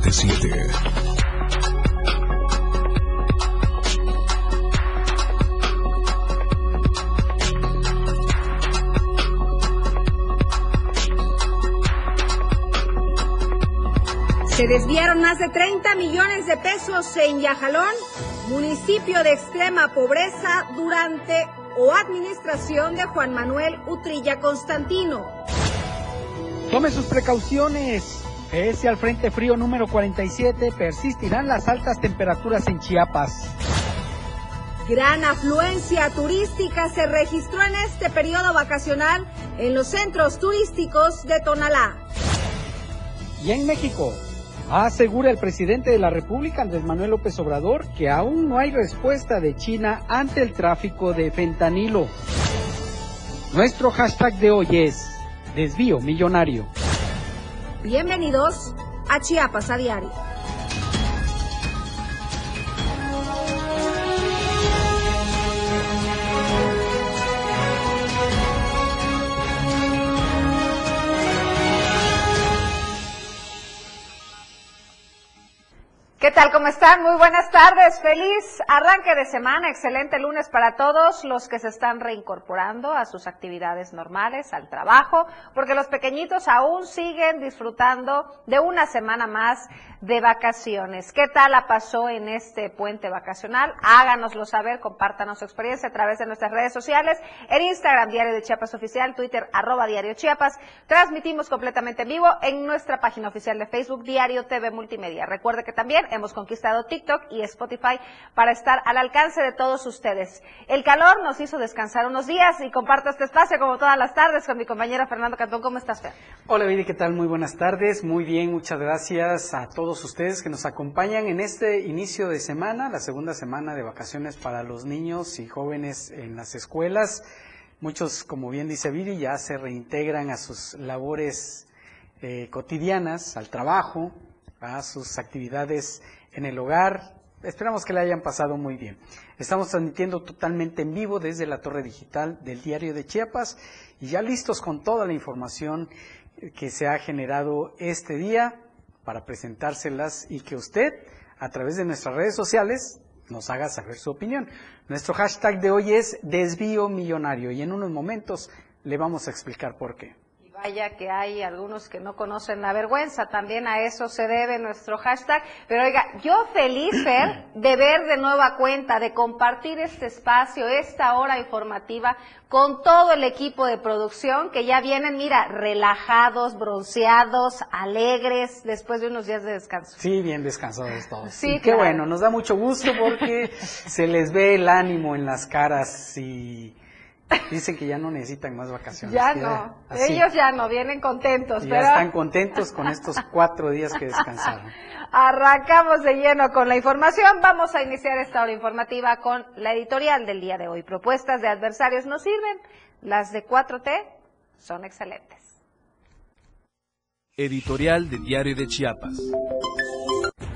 977. Se desviaron más de 30 millones de pesos en Yajalón, municipio de extrema pobreza durante o administración de Juan Manuel Utrilla Constantino. Tome sus precauciones. Pese al Frente Frío número 47, persistirán las altas temperaturas en Chiapas. Gran afluencia turística se registró en este periodo vacacional en los centros turísticos de Tonalá. Y en México, Asegura el presidente de la República, Andrés Manuel López Obrador, que aún no hay respuesta de China ante el tráfico de fentanilo. Nuestro hashtag de hoy es desvío millonario. Bienvenidos a Chiapas a diario. ¿Qué tal? ¿Cómo están? Muy buenas tardes. Feliz arranque de semana. Excelente lunes para todos los que se están reincorporando a sus actividades normales, al trabajo, porque los pequeñitos aún siguen disfrutando de una semana más de vacaciones. ¿Qué tal la pasó en este puente vacacional? Háganoslo saber, compártanos su experiencia a través de nuestras redes sociales, en Instagram, Diario de Chiapas Oficial, Twitter, arroba Diario Chiapas. Transmitimos completamente en vivo en nuestra página oficial de Facebook, Diario TV Multimedia. Recuerde que también hemos conquistado TikTok y Spotify para estar al alcance de todos ustedes. El calor nos hizo descansar unos días y comparto este espacio como todas las tardes con mi compañera Fernando Cantón. ¿Cómo estás, Fer? Hola, Viri, ¿qué tal? Muy buenas tardes. Muy bien, muchas gracias a todos ustedes que nos acompañan en este inicio de semana, la segunda semana de vacaciones para los niños y jóvenes en las escuelas. Muchos, como bien dice Viri, ya se reintegran a sus labores eh, cotidianas, al trabajo, a sus actividades en el hogar. Esperamos que le hayan pasado muy bien. Estamos transmitiendo totalmente en vivo desde la torre digital del diario de Chiapas y ya listos con toda la información que se ha generado este día para presentárselas y que usted a través de nuestras redes sociales nos haga saber su opinión. Nuestro hashtag de hoy es desvío millonario y en unos momentos le vamos a explicar por qué. Vaya que hay algunos que no conocen la vergüenza, también a eso se debe nuestro hashtag. Pero oiga, yo feliz, Fer, de ver de nueva cuenta, de compartir este espacio, esta hora informativa con todo el equipo de producción que ya vienen, mira, relajados, bronceados, alegres, después de unos días de descanso. Sí, bien descansados todos. Sí, qué bueno, nos da mucho gusto porque se les ve el ánimo en las caras y Dicen que ya no necesitan más vacaciones. Ya no, ellos ya no, vienen contentos. Ya están contentos con estos cuatro días que descansaron. Arrancamos de lleno con la información. Vamos a iniciar esta hora informativa con la editorial del día de hoy. Propuestas de adversarios nos sirven, las de 4T son excelentes. Editorial de Diario de Chiapas.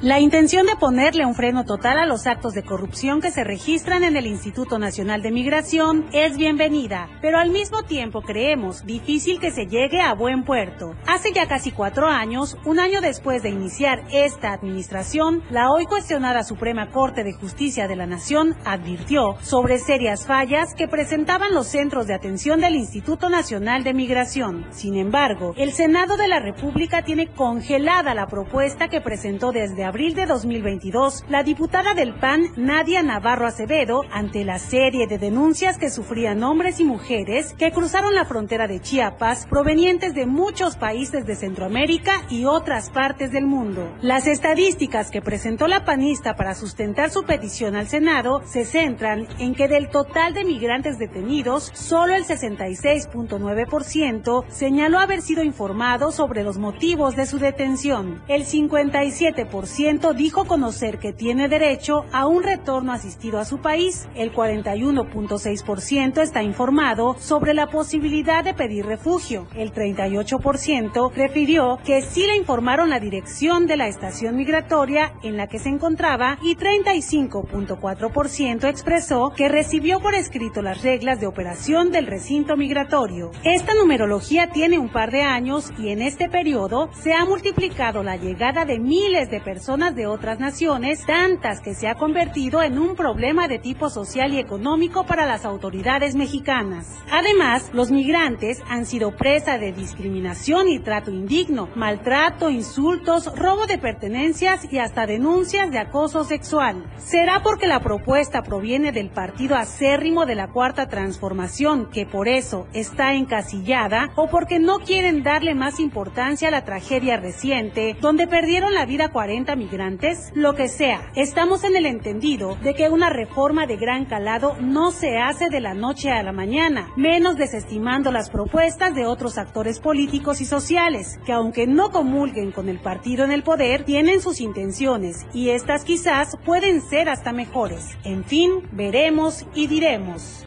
La intención de ponerle un freno total a los actos de corrupción que se registran en el Instituto Nacional de Migración es bienvenida, pero al mismo tiempo creemos difícil que se llegue a buen puerto. Hace ya casi cuatro años, un año después de iniciar esta administración, la hoy cuestionada Suprema Corte de Justicia de la Nación advirtió sobre serias fallas que presentaban los centros de atención del Instituto Nacional de Migración. Sin embargo, el Senado de la República tiene congelada la propuesta que presentó desde abril de 2022 la diputada del PAN Nadia Navarro Acevedo ante la serie de denuncias que sufrían hombres y mujeres que cruzaron la frontera de Chiapas provenientes de muchos países de Centroamérica y otras partes del mundo. Las estadísticas que presentó la panista para sustentar su petición al Senado se centran en que del total de migrantes detenidos, solo el 66.9% señaló haber sido informado sobre los motivos de su detención. El 57% 40% dijo conocer que tiene derecho a un retorno asistido a su país. El 41.6% está informado sobre la posibilidad de pedir refugio. El 38% refirió que sí le informaron la dirección de la estación migratoria en la que se encontraba y 35.4% expresó que recibió por escrito las reglas de operación del recinto migratorio. Esta numerología tiene un par de años y en este periodo se ha multiplicado la llegada de miles de personas de otras naciones, tantas que se ha convertido en un problema de tipo social y económico para las autoridades mexicanas. Además, los migrantes han sido presa de discriminación y trato indigno, maltrato, insultos, robo de pertenencias y hasta denuncias de acoso sexual. ¿Será porque la propuesta proviene del partido acérrimo de la Cuarta Transformación, que por eso está encasillada, o porque no quieren darle más importancia a la tragedia reciente, donde perdieron la vida 40 migrantes? Lo que sea, estamos en el entendido de que una reforma de gran calado no se hace de la noche a la mañana, menos desestimando las propuestas de otros actores políticos y sociales, que aunque no comulguen con el partido en el poder, tienen sus intenciones y estas quizás pueden ser hasta mejores. En fin, veremos y diremos.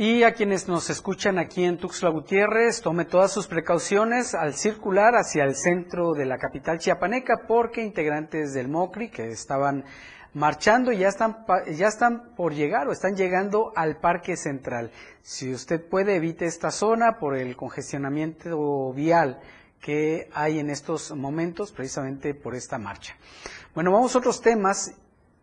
Y a quienes nos escuchan aquí en Tuxtla Gutiérrez, tome todas sus precauciones al circular hacia el centro de la capital chiapaneca, porque integrantes del MOCRI que estaban marchando ya están, ya están por llegar o están llegando al Parque Central. Si usted puede, evite esta zona por el congestionamiento vial que hay en estos momentos, precisamente por esta marcha. Bueno, vamos a otros temas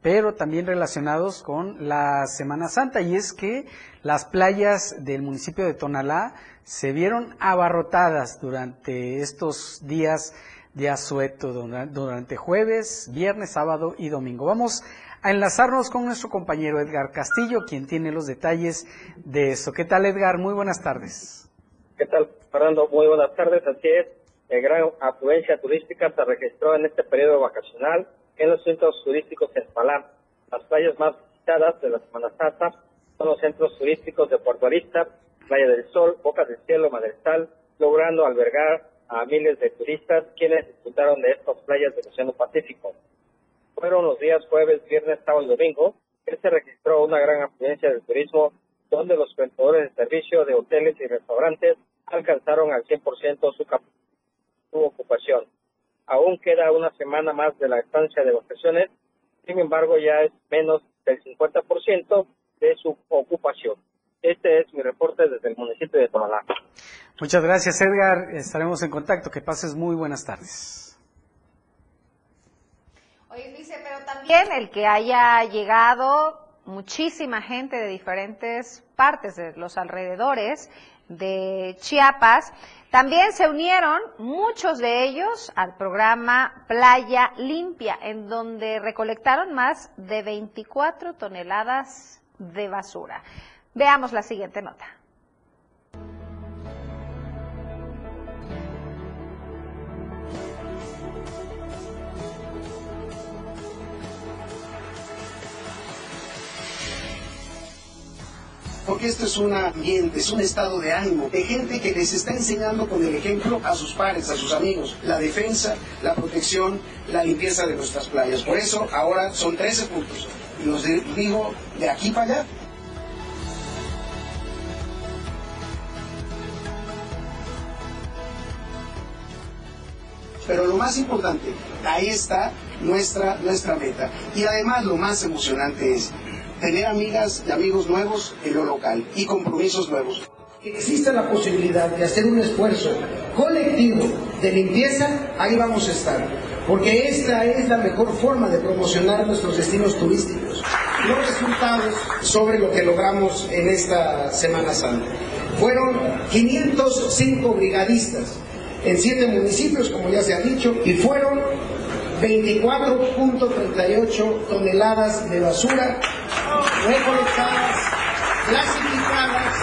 pero también relacionados con la Semana Santa, y es que las playas del municipio de Tonalá se vieron abarrotadas durante estos días de asueto, durante jueves, viernes, sábado y domingo. Vamos a enlazarnos con nuestro compañero Edgar Castillo, quien tiene los detalles de eso. ¿Qué tal, Edgar? Muy buenas tardes. ¿Qué tal, Fernando? Muy buenas tardes. Así es, el gran afluencia turística se registró en este periodo vacacional en los centros turísticos en Palán. Las playas más visitadas de la Semana Santa son los centros turísticos de Puerto Arista, Playa del Sol, Boca del Cielo, Madrestal, logrando albergar a miles de turistas quienes disfrutaron de estas playas del Océano Pacífico. Fueron los días jueves, viernes, sábado y domingo que se registró una gran afluencia del turismo donde los prestadores de servicio de hoteles y restaurantes alcanzaron al 100% su, su ocupación. Aún queda una semana más de la estancia de vacaciones, sin embargo ya es menos del 50% de su ocupación. Este es mi reporte desde el municipio de Tonalá. Muchas gracias, Edgar. Estaremos en contacto. Que pases muy buenas tardes. Oye, dice, pero también el que haya llegado muchísima gente de diferentes partes de los alrededores de Chiapas. También se unieron muchos de ellos al programa Playa Limpia, en donde recolectaron más de 24 toneladas de basura. Veamos la siguiente nota. Porque esto es un ambiente, es un estado de ánimo, de gente que les está enseñando con el ejemplo a sus pares, a sus amigos, la defensa, la protección, la limpieza de nuestras playas. Por eso ahora son 13 puntos. Y los digo de aquí para allá. Pero lo más importante, ahí está nuestra, nuestra meta. Y además lo más emocionante es tener amigas y amigos nuevos en lo local y compromisos nuevos. Existe la posibilidad de hacer un esfuerzo colectivo de limpieza, ahí vamos a estar, porque esta es la mejor forma de promocionar nuestros destinos turísticos. Los resultados sobre lo que logramos en esta Semana Santa. Fueron 505 brigadistas en siete municipios, como ya se ha dicho, y fueron 24.38 toneladas de basura recolectadas, clasificadas.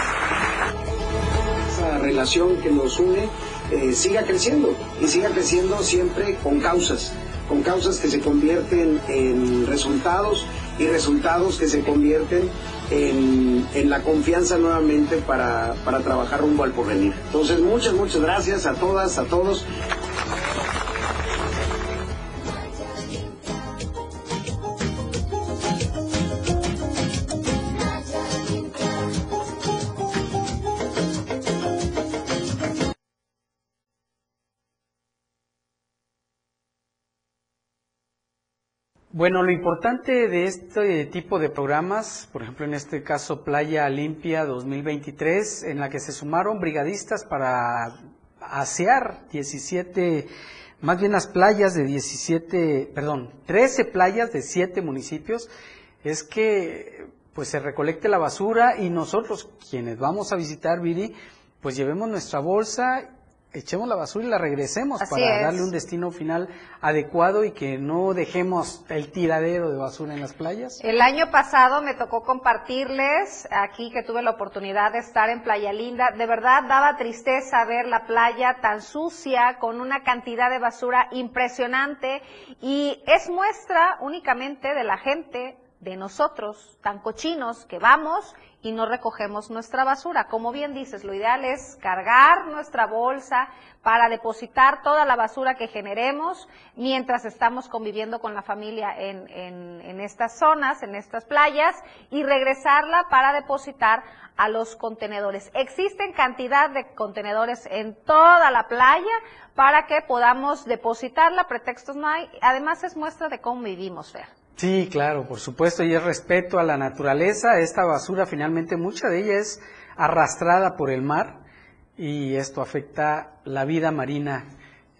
Esa relación que nos une eh, siga creciendo y siga creciendo siempre con causas, con causas que se convierten en resultados y resultados que se convierten en, en la confianza nuevamente para, para trabajar rumbo al porvenir. Entonces, muchas, muchas gracias a todas, a todos. Bueno, lo importante de este tipo de programas, por ejemplo en este caso Playa Limpia 2023, en la que se sumaron brigadistas para asear 17, más bien las playas de 17, perdón, 13 playas de 7 municipios, es que pues se recolecte la basura y nosotros quienes vamos a visitar Viri, pues llevemos nuestra bolsa echemos la basura y la regresemos para darle un destino final adecuado y que no dejemos el tiradero de basura en las playas. El año pasado me tocó compartirles aquí que tuve la oportunidad de estar en Playa Linda. De verdad daba tristeza ver la playa tan sucia con una cantidad de basura impresionante y es muestra únicamente de la gente de nosotros tan cochinos que vamos y no recogemos nuestra basura. Como bien dices, lo ideal es cargar nuestra bolsa para depositar toda la basura que generemos mientras estamos conviviendo con la familia en, en, estas zonas, en estas playas, y regresarla para depositar a los contenedores. Existen cantidad de contenedores en toda la playa para que podamos depositarla, pretextos no hay. Además es muestra de cómo vivimos, Fer. Sí, claro, por supuesto, y es respeto a la naturaleza. Esta basura finalmente, mucha de ella es arrastrada por el mar y esto afecta la vida marina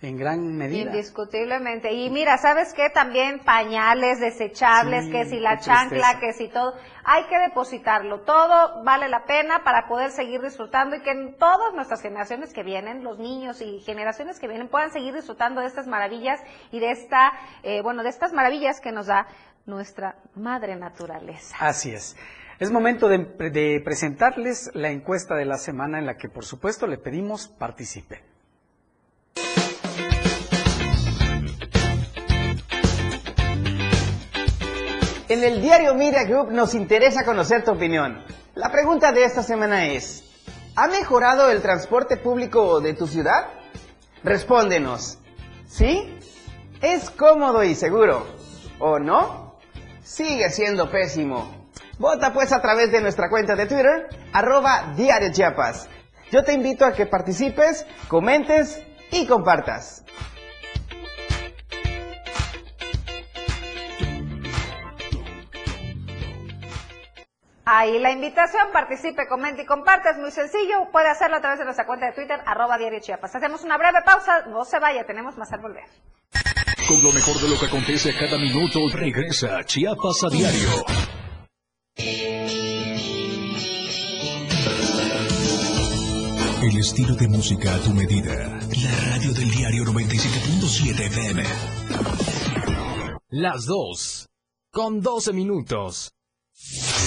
en gran medida. Indiscutiblemente. Y mira, ¿sabes qué? También pañales desechables, que si la chancla, que si todo, hay que depositarlo. Todo vale la pena para poder seguir disfrutando y que en todas nuestras generaciones que vienen, los niños y generaciones que vienen, puedan seguir disfrutando de estas maravillas y de esta, eh, bueno, de estas maravillas que nos da nuestra madre naturaleza. Así es. Es momento de, de presentarles la encuesta de la semana en la que, por supuesto, le pedimos participen. En el diario Media Group nos interesa conocer tu opinión. La pregunta de esta semana es, ¿ha mejorado el transporte público de tu ciudad? Respóndenos. ¿Sí? ¿Es cómodo y seguro? ¿O no? Sigue siendo pésimo. Vota pues a través de nuestra cuenta de Twitter, arroba Diario Chiapas. Yo te invito a que participes, comentes y compartas. Ahí la invitación, participe, comente y comparte, es muy sencillo, puede hacerlo a través de nuestra cuenta de Twitter, arroba diario Chiapas. Hacemos una breve pausa, no se vaya, tenemos más al volver. Con lo mejor de lo que acontece cada minuto, regresa Chiapas a diario. El estilo de música a tu medida. La radio del diario 97.7 FM. Las dos. Con 12 minutos.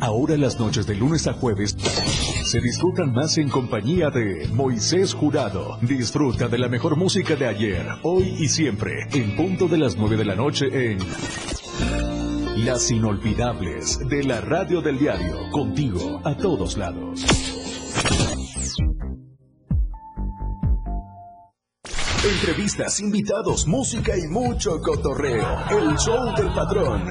Ahora las noches de lunes a jueves se disfrutan más en compañía de Moisés Jurado. Disfruta de la mejor música de ayer, hoy y siempre, en punto de las 9 de la noche en Las Inolvidables de la Radio del Diario, contigo a todos lados. Entrevistas, invitados, música y mucho cotorreo. El show del patrón.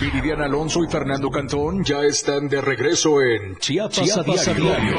Viridiana Alonso y Fernando Cantón ya están de regreso en Chiapas, Chiapas a diario. a diario.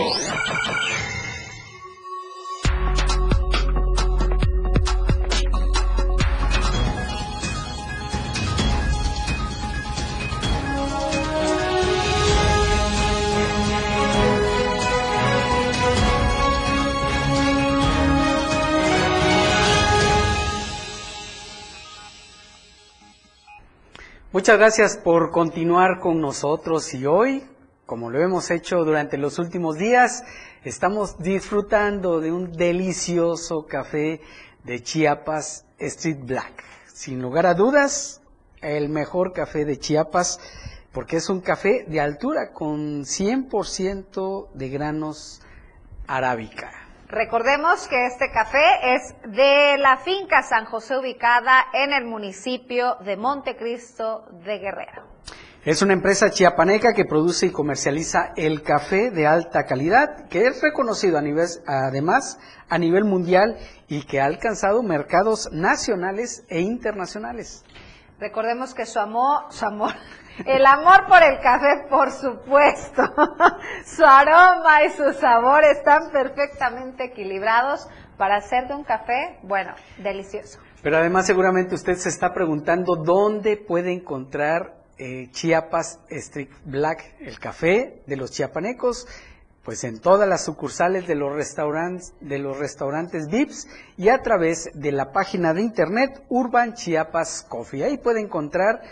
Muchas gracias por continuar con nosotros y hoy, como lo hemos hecho durante los últimos días, estamos disfrutando de un delicioso café de Chiapas Street Black. Sin lugar a dudas, el mejor café de Chiapas porque es un café de altura con 100% de granos arábica. Recordemos que este café es de la finca San José ubicada en el municipio de Montecristo de Guerrero. Es una empresa chiapaneca que produce y comercializa el café de alta calidad, que es reconocido a nivel, además a nivel mundial y que ha alcanzado mercados nacionales e internacionales. Recordemos que su amor, su amor, el amor por el café, por supuesto, su aroma y su sabor están perfectamente equilibrados para hacer de un café, bueno, delicioso. Pero además seguramente usted se está preguntando dónde puede encontrar eh, Chiapas Street Black, el café de los chiapanecos, pues en todas las sucursales de los restaurantes, de los restaurantes VIPs y a través de la página de internet Urban Chiapas Coffee. Ahí puede encontrar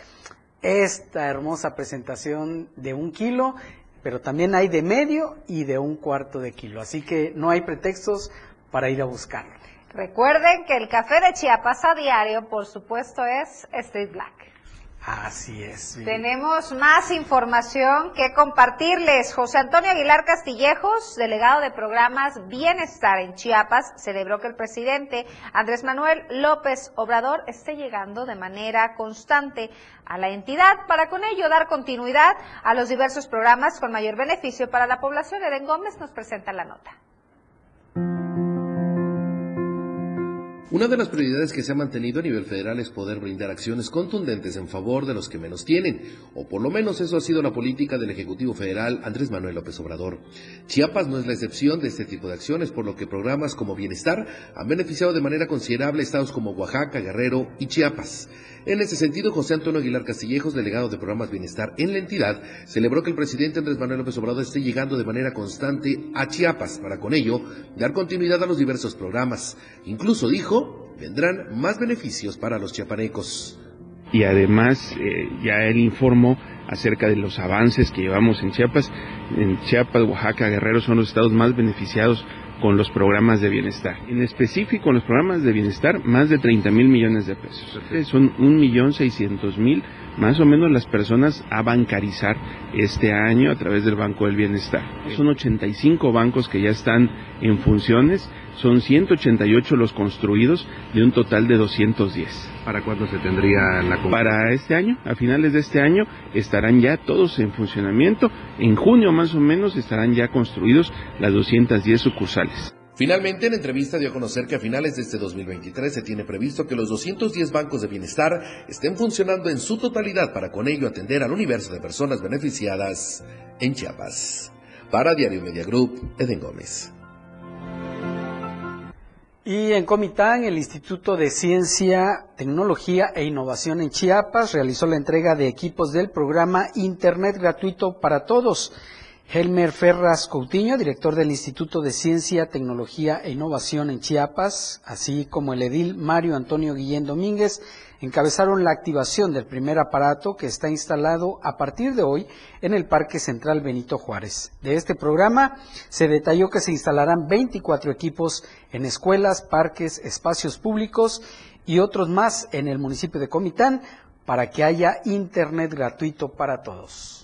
esta hermosa presentación de un kilo, pero también hay de medio y de un cuarto de kilo. Así que no hay pretextos para ir a buscarlo. Recuerden que el café de Chiapas a diario, por supuesto, es Street Black. Así es. Tenemos más información que compartirles. José Antonio Aguilar Castillejos, delegado de programas Bienestar en Chiapas, celebró que el presidente Andrés Manuel López Obrador esté llegando de manera constante a la entidad para con ello dar continuidad a los diversos programas con mayor beneficio para la población. Eden Gómez nos presenta la nota. Una de las prioridades que se ha mantenido a nivel federal es poder brindar acciones contundentes en favor de los que menos tienen, o por lo menos eso ha sido la política del Ejecutivo Federal Andrés Manuel López Obrador. Chiapas no es la excepción de este tipo de acciones, por lo que programas como Bienestar han beneficiado de manera considerable estados como Oaxaca, Guerrero y Chiapas. En ese sentido, José Antonio Aguilar Castillejos, delegado de programas Bienestar en la entidad, celebró que el presidente Andrés Manuel López Obrador esté llegando de manera constante a Chiapas para con ello dar continuidad a los diversos programas. Incluso dijo, vendrán más beneficios para los chiapanecos. y además eh, ya él informó acerca de los avances que llevamos en Chiapas. En Chiapas, Oaxaca, Guerrero son los estados más beneficiados con los programas de bienestar. En específico, en los programas de bienestar, más de 30 mil millones de pesos. Son un millón seiscientos mil, más o menos las personas a bancarizar este año a través del Banco del Bienestar. Son 85 bancos que ya están en funciones, son 188 los construidos de un total de 210. ¿Para cuándo se tendría la Para este año, a finales de este año, estarán ya todos en funcionamiento. En junio más o menos estarán ya construidos las 210 sucursales. Finalmente, en entrevista dio a conocer que a finales de este 2023 se tiene previsto que los 210 bancos de bienestar estén funcionando en su totalidad para con ello atender al universo de personas beneficiadas en Chiapas. Para Diario Media Group, Eden Gómez. Y en Comitán, el Instituto de Ciencia, Tecnología e Innovación en Chiapas realizó la entrega de equipos del programa Internet gratuito para todos. Helmer Ferras Coutinho, director del Instituto de Ciencia, Tecnología e Innovación en Chiapas, así como el edil Mario Antonio Guillén Domínguez, encabezaron la activación del primer aparato que está instalado a partir de hoy en el Parque Central Benito Juárez. De este programa se detalló que se instalarán 24 equipos en escuelas, parques, espacios públicos y otros más en el municipio de Comitán para que haya Internet gratuito para todos.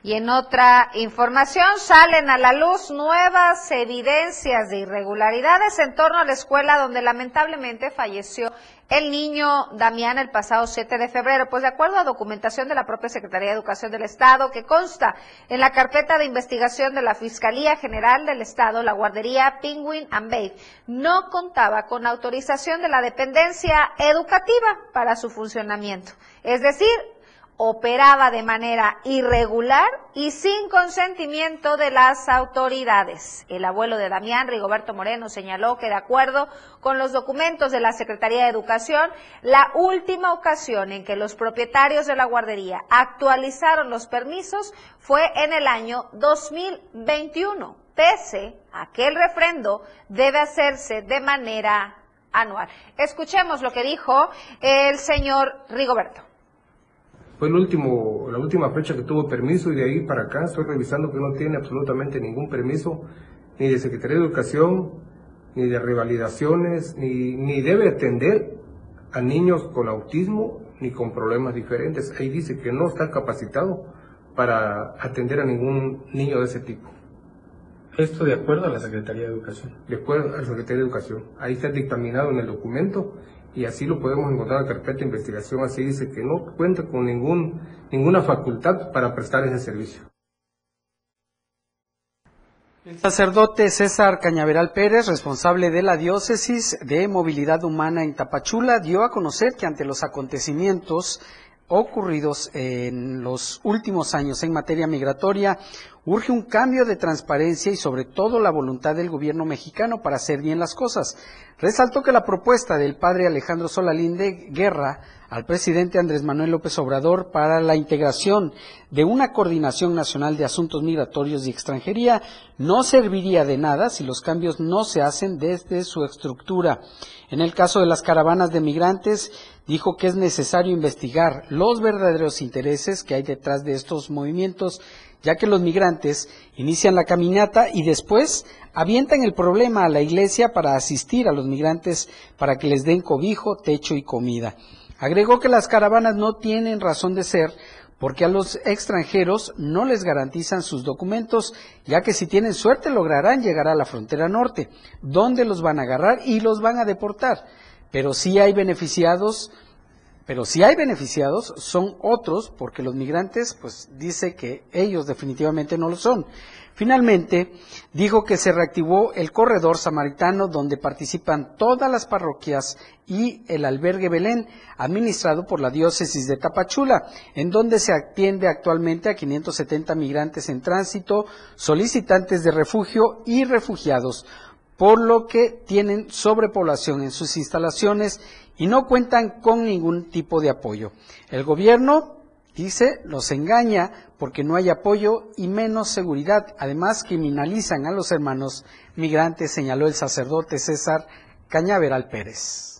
Y en otra información salen a la luz nuevas evidencias de irregularidades en torno a la escuela donde lamentablemente falleció el niño Damián el pasado 7 de febrero. Pues de acuerdo a documentación de la propia Secretaría de Educación del Estado que consta en la carpeta de investigación de la Fiscalía General del Estado, la guardería Penguin and Babe no contaba con autorización de la dependencia educativa para su funcionamiento. Es decir, operaba de manera irregular y sin consentimiento de las autoridades. El abuelo de Damián, Rigoberto Moreno, señaló que de acuerdo con los documentos de la Secretaría de Educación, la última ocasión en que los propietarios de la guardería actualizaron los permisos fue en el año 2021, pese a que el refrendo debe hacerse de manera anual. Escuchemos lo que dijo el señor Rigoberto. Fue el último, la última fecha que tuvo permiso y de ahí para acá estoy revisando que no tiene absolutamente ningún permiso, ni de Secretaría de Educación, ni de revalidaciones, ni, ni debe atender a niños con autismo ni con problemas diferentes. Ahí dice que no está capacitado para atender a ningún niño de ese tipo. Esto de acuerdo a la Secretaría de Educación. De acuerdo a la Secretaría de Educación. Ahí está dictaminado en el documento y así lo podemos encontrar en la carpeta de investigación, así dice que no cuenta con ningún, ninguna facultad para prestar ese servicio. El sacerdote César Cañaveral Pérez, responsable de la diócesis de movilidad humana en Tapachula, dio a conocer que ante los acontecimientos ocurridos en los últimos años en materia migratoria, urge un cambio de transparencia y sobre todo la voluntad del gobierno mexicano para hacer bien las cosas. Resaltó que la propuesta del padre Alejandro Solalinde Guerra al presidente Andrés Manuel López Obrador para la integración de una coordinación nacional de asuntos migratorios y extranjería no serviría de nada si los cambios no se hacen desde su estructura. En el caso de las caravanas de migrantes, dijo que es necesario investigar los verdaderos intereses que hay detrás de estos movimientos, ya que los migrantes inician la caminata y después avientan el problema a la iglesia para asistir a los migrantes para que les den cobijo, techo y comida. Agregó que las caravanas no tienen razón de ser porque a los extranjeros no les garantizan sus documentos, ya que si tienen suerte lograrán llegar a la frontera norte, donde los van a agarrar y los van a deportar. Pero si hay beneficiados, pero si hay beneficiados son otros, porque los migrantes, pues dice que ellos definitivamente no lo son. Finalmente, dijo que se reactivó el corredor samaritano donde participan todas las parroquias y el albergue Belén, administrado por la diócesis de Tapachula, en donde se atiende actualmente a 570 migrantes en tránsito, solicitantes de refugio y refugiados, por lo que tienen sobrepoblación en sus instalaciones y no cuentan con ningún tipo de apoyo. El gobierno Dice, los engaña porque no hay apoyo y menos seguridad. Además, criminalizan a los hermanos migrantes, señaló el sacerdote César Cañaveral Pérez.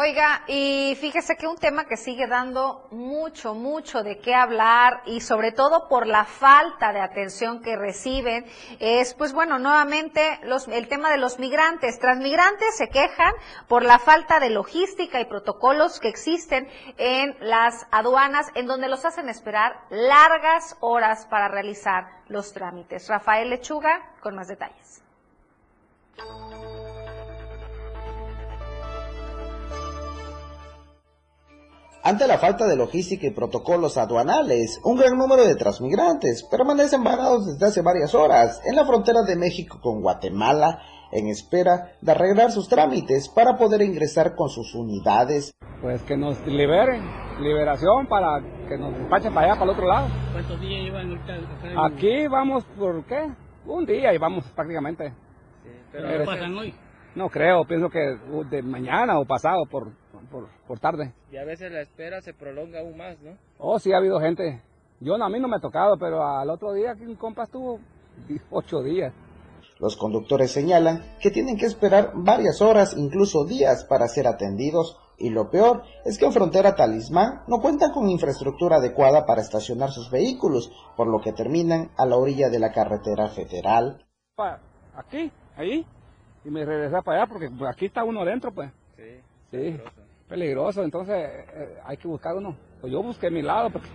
Oiga, y fíjese que un tema que sigue dando mucho, mucho de qué hablar y sobre todo por la falta de atención que reciben es, pues bueno, nuevamente los, el tema de los migrantes. Transmigrantes se quejan por la falta de logística y protocolos que existen en las aduanas en donde los hacen esperar largas horas para realizar los trámites. Rafael Lechuga con más detalles. Ante la falta de logística y protocolos aduanales, un gran número de transmigrantes permanecen varados desde hace varias horas en la frontera de México con Guatemala en espera de arreglar sus trámites para poder ingresar con sus unidades. Pues que nos liberen, liberación para que nos despachen para allá, para el otro lado. ¿Cuántos días llevan ahorita? Aquí vamos, ¿por qué? Un día y vamos prácticamente. ¿Pero qué pasan hoy? No creo, pienso que de mañana o pasado por, por, tarde. Y a veces la espera se prolonga aún más, ¿no? Oh, sí, ha habido gente Yo a mí no me ha tocado, pero al otro día un compa estuvo ocho días. Los conductores señalan que tienen que esperar varias horas, incluso días, para ser atendidos y lo peor es que en Frontera Talismán no cuentan con infraestructura adecuada para estacionar sus vehículos, por lo que terminan a la orilla de la carretera federal. Aquí, ahí, y me regresé para allá porque aquí está uno adentro, pues. Sí. Sí, peligroso, entonces eh, hay que buscar uno. Pues yo busqué mi lado porque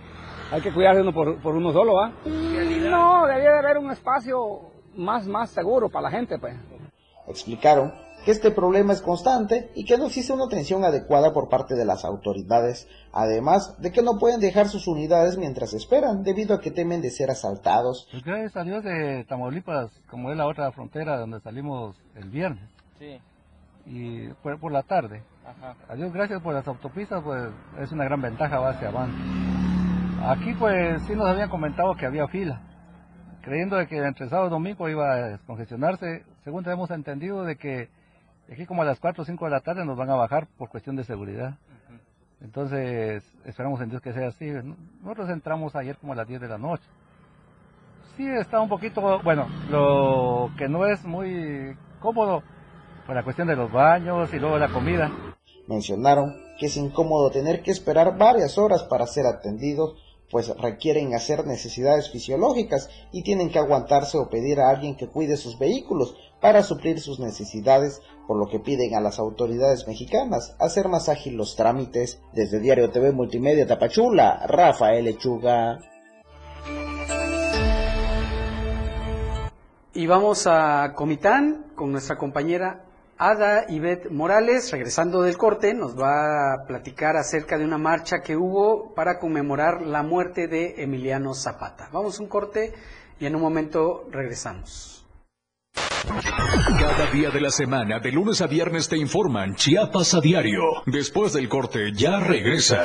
hay que cuidarse uno por, por uno solo, ¿va? No, debía de haber un espacio más, más seguro para la gente, pues. Explicaron que este problema es constante y que no existe una atención adecuada por parte de las autoridades, además de que no pueden dejar sus unidades mientras esperan, debido a que temen de ser asaltados. Pues gracias a Dios de Tamaulipas, como es la otra frontera donde salimos el viernes. Sí. Y por, por la tarde. Ajá. Adiós, gracias por las autopistas, pues es una gran ventaja va hacia avance. Aquí pues sí nos habían comentado que había fila creyendo de que entre sábado y domingo iba a descongestionarse, según tenemos entendido de que aquí como a las 4 o 5 de la tarde nos van a bajar por cuestión de seguridad. Entonces, esperamos en Dios que sea así. Nosotros entramos ayer como a las 10 de la noche. Sí, está un poquito, bueno, lo que no es muy cómodo, por la cuestión de los baños y luego la comida. Mencionaron que es incómodo tener que esperar varias horas para ser atendidos pues requieren hacer necesidades fisiológicas y tienen que aguantarse o pedir a alguien que cuide sus vehículos para suplir sus necesidades, por lo que piden a las autoridades mexicanas hacer más ágil los trámites. Desde Diario TV Multimedia Tapachula, Rafael Lechuga. Y vamos a Comitán con nuestra compañera Ada Ivette Morales, regresando del corte, nos va a platicar acerca de una marcha que hubo para conmemorar la muerte de Emiliano Zapata. Vamos a un corte y en un momento regresamos. Cada día de la semana, de lunes a viernes, te informan Chiapas a diario. Después del corte, ya regresa.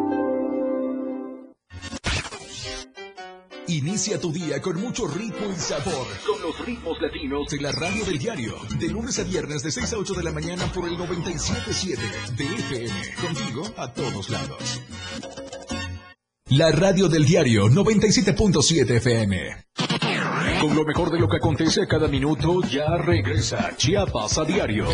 Inicia tu día con mucho ritmo y sabor. Con los ritmos latinos de la radio del diario. De lunes a viernes de 6 a 8 de la mañana por el 97.7 de FM. Contigo a todos lados. La radio del diario 97.7 FM. Con lo mejor de lo que acontece cada minuto, ya regresa Chiapas a diario.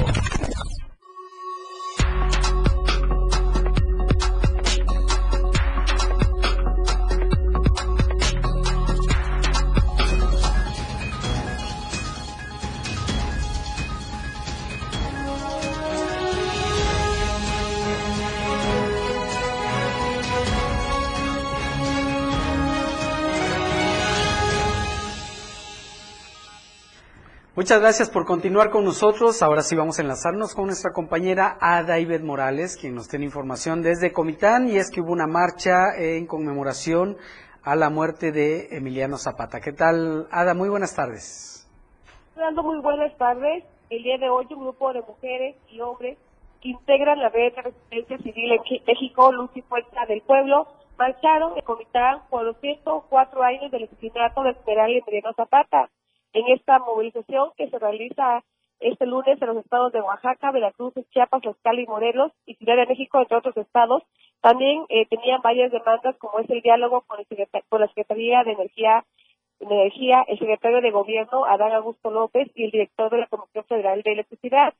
Muchas gracias por continuar con nosotros. Ahora sí vamos a enlazarnos con nuestra compañera Ada Ibet Morales, quien nos tiene información desde Comitán, y es que hubo una marcha en conmemoración a la muerte de Emiliano Zapata. ¿Qué tal, Ada? Muy buenas tardes. Dando muy buenas tardes. El día de hoy un grupo de mujeres y hombres que integran la red de resistencia civil en México, Luz y Fuerza del Pueblo, marcharon en Comitán por los 104 años del asesinato del general Emiliano Zapata en esta movilización que se realiza este lunes en los estados de Oaxaca, Veracruz, Chiapas, Tlaxcala y Morelos y Ciudad de México, entre otros estados. También eh, tenían varias demandas, como es el diálogo con, el con la Secretaría de Energía, Energía, el secretario de Gobierno, Adán Augusto López, y el director de la Comisión Federal de Electricidad.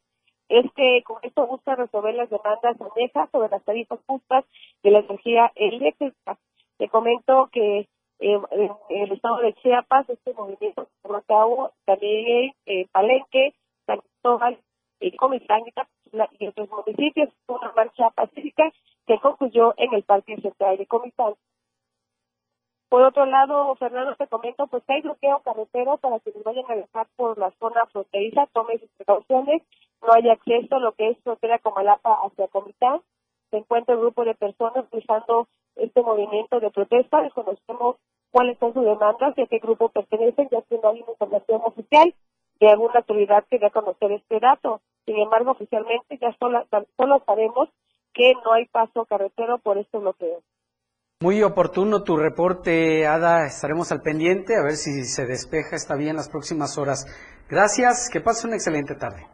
Este, con esto busca resolver las demandas anejas sobre las tarifas justas de la energía eléctrica. Te comento que en, el estado de Chiapas, este movimiento se cabo también en Palenque, San Cristóbal, eh, Comitán y otros municipios, una marcha pacífica que concluyó en el Parque Central de Comitán. Por otro lado, Fernando, te comento, pues que hay bloqueo carretero para quienes vayan a viajar por la zona fronteriza, tomen sus precauciones, no hay acceso a lo que es frontera Comalapa hacia Comitán, se encuentra un grupo de personas usando este movimiento de protesta, desconocemos cuáles son sus demandas y a qué grupo pertenecen, ya que no hay una información oficial de alguna autoridad que dé a conocer este dato. Sin embargo, oficialmente ya solo, solo sabemos que no hay paso carretero por este bloqueo. Muy oportuno tu reporte, Ada. Estaremos al pendiente a ver si se despeja esta vía en las próximas horas. Gracias, que pase una excelente tarde.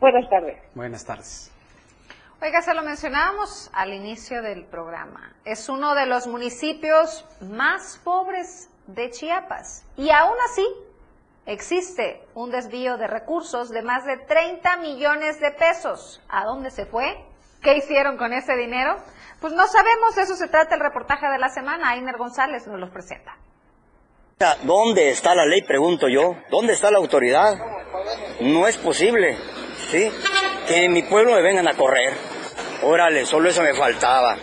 Buenas tardes. Buenas tardes. Oiga, se lo mencionábamos al inicio del programa. Es uno de los municipios más pobres de Chiapas. Y aún así, existe un desvío de recursos de más de 30 millones de pesos. ¿A dónde se fue? ¿Qué hicieron con ese dinero? Pues no sabemos, eso se trata el reportaje de la semana. Ainer González nos lo presenta. ¿Dónde está la ley? Pregunto yo. ¿Dónde está la autoridad? No es posible, ¿sí? Que en mi pueblo me vengan a correr. Órale, solo eso me faltaba.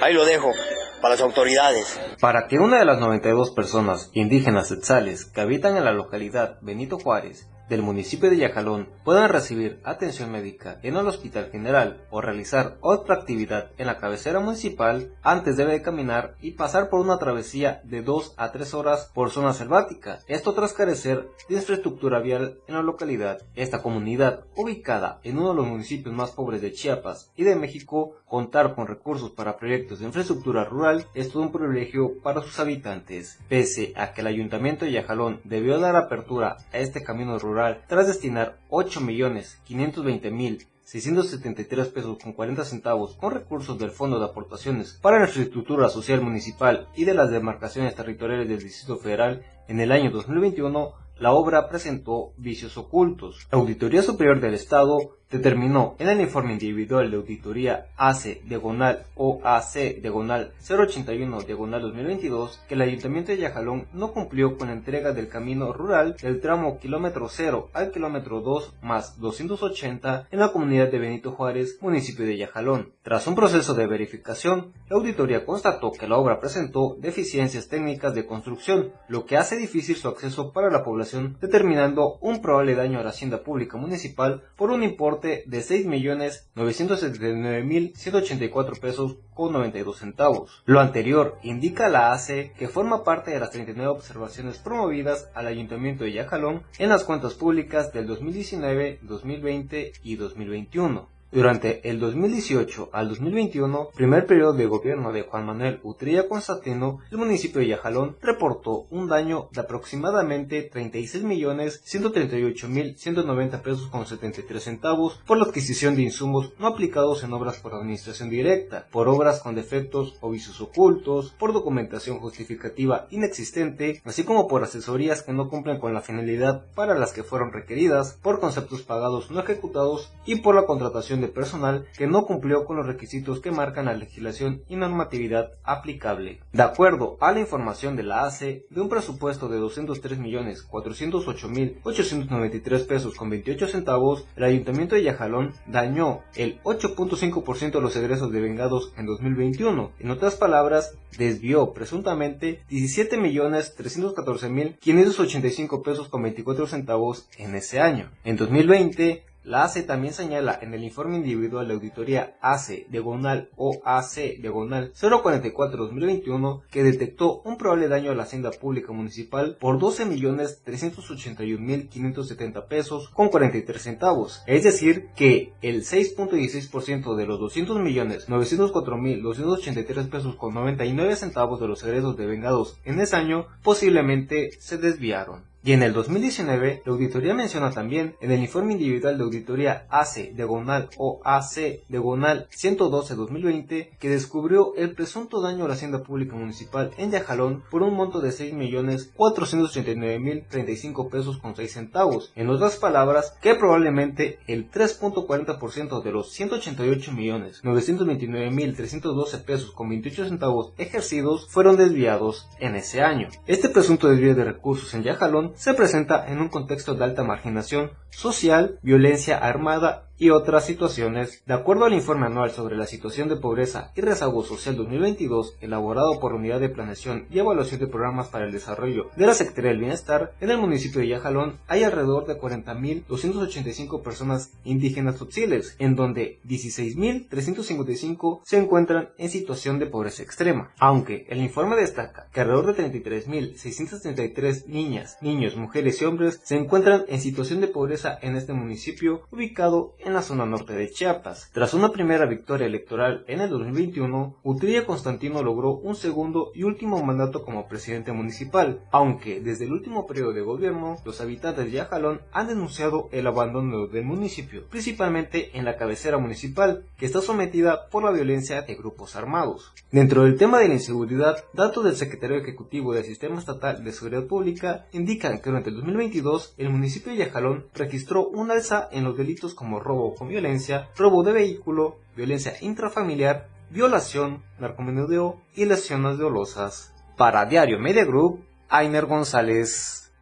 Ahí lo dejo, para las autoridades. Para que una de las 92 personas indígenas etzales que habitan en la localidad Benito Juárez del municipio de Yajalón puedan recibir atención médica en el Hospital General o realizar otra actividad en la cabecera municipal, antes debe caminar y pasar por una travesía de 2 a 3 horas por zona selvática. Esto tras carecer de infraestructura vial en la localidad. Esta comunidad, ubicada en uno de los municipios más pobres de Chiapas y de México, contar con recursos para proyectos de infraestructura rural es todo un privilegio para sus habitantes. Pese a que el ayuntamiento de Yajalón debió dar apertura a este camino rural tras destinar 8.520.673 pesos con 40 centavos con recursos del Fondo de Aportaciones para la Infraestructura Social Municipal y de las demarcaciones territoriales del Distrito Federal en el año 2021, la obra presentó vicios ocultos. La Auditoría Superior del Estado determinó en el informe individual de auditoría AC diagonal OAC diagonal 081 diagonal 2022 que el Ayuntamiento de Yajalón no cumplió con la entrega del camino rural del tramo kilómetro 0 al kilómetro 2 más 280 en la comunidad de Benito Juárez, municipio de Yajalón. Tras un proceso de verificación, la auditoría constató que la obra presentó deficiencias técnicas de construcción, lo que hace difícil su acceso para la población, determinando un probable daño a la hacienda pública municipal por un importe de 6.979.184 pesos con 92 centavos. Lo anterior indica la ACE que forma parte de las 39 observaciones promovidas al Ayuntamiento de Yajalón en las cuentas públicas del 2019, 2020 y 2021. Durante el 2018 al 2021, primer periodo de gobierno de Juan Manuel Utrilla Constantino, el municipio de Yajalón reportó un daño de aproximadamente 36.138.190 pesos con 73 centavos por la adquisición de insumos no aplicados en obras por administración directa, por obras con defectos o vicios ocultos, por documentación justificativa inexistente, así como por asesorías que no cumplen con la finalidad para las que fueron requeridas, por conceptos pagados no ejecutados y por la contratación de personal que no cumplió con los requisitos que marcan la legislación y normatividad aplicable. De acuerdo a la información de la ACE, de un presupuesto de 203.408.893 pesos con 28 centavos, el Ayuntamiento de Yajalón dañó el 8.5% de los egresos de vengados en 2021. En otras palabras, desvió presuntamente 17.314.585 pesos con 24 centavos en ese año. En 2020, la ACE también señala en el informe individual de auditoría ACE diagonal OAC diagonal 044-2021 que detectó un probable daño a la hacienda pública municipal por 12.381.570 pesos con 43 centavos. Es decir, que el 6.16% de los 200.904.283 pesos con 99 centavos de los egresos devengados en ese año posiblemente se desviaron. Y en el 2019, la auditoría menciona también en el informe individual de auditoría AC diagonal o AC diagonal 112-2020 que descubrió el presunto daño a la hacienda pública municipal en Yajalón por un monto de 6.489.035 pesos con 6 centavos. En otras palabras, que probablemente el 3.40% de los 188.929.312 pesos con 28 centavos ejercidos fueron desviados en ese año. Este presunto desvío de recursos en Yajalón se presenta en un contexto de alta marginación social, violencia armada y otras situaciones. De acuerdo al informe anual sobre la situación de pobreza y rezago social 2022, elaborado por la Unidad de Planeación y Evaluación de Programas para el Desarrollo de la Secretaría del Bienestar, en el municipio de Yajalón hay alrededor de 40.285 personas indígenas subsiles, en donde 16.355 se encuentran en situación de pobreza extrema. Aunque el informe destaca que alrededor de 33.633 niñas, niños, mujeres y hombres se encuentran en situación de pobreza en este municipio ubicado en la zona norte de Chiapas. Tras una primera victoria electoral en el 2021, Utrilla Constantino logró un segundo y último mandato como presidente municipal, aunque desde el último periodo de gobierno, los habitantes de Yajalón han denunciado el abandono del municipio, principalmente en la cabecera municipal, que está sometida por la violencia de grupos armados. Dentro del tema de la inseguridad, datos del Secretario Ejecutivo del Sistema Estatal de Seguridad Pública indican que durante el 2022 el municipio de Yajalón registró un alza en los delitos como robo con violencia, robo de vehículo, violencia intrafamiliar, violación, narcomenudeo y lesiones dolosas. Para Diario Media Group, Ainer González.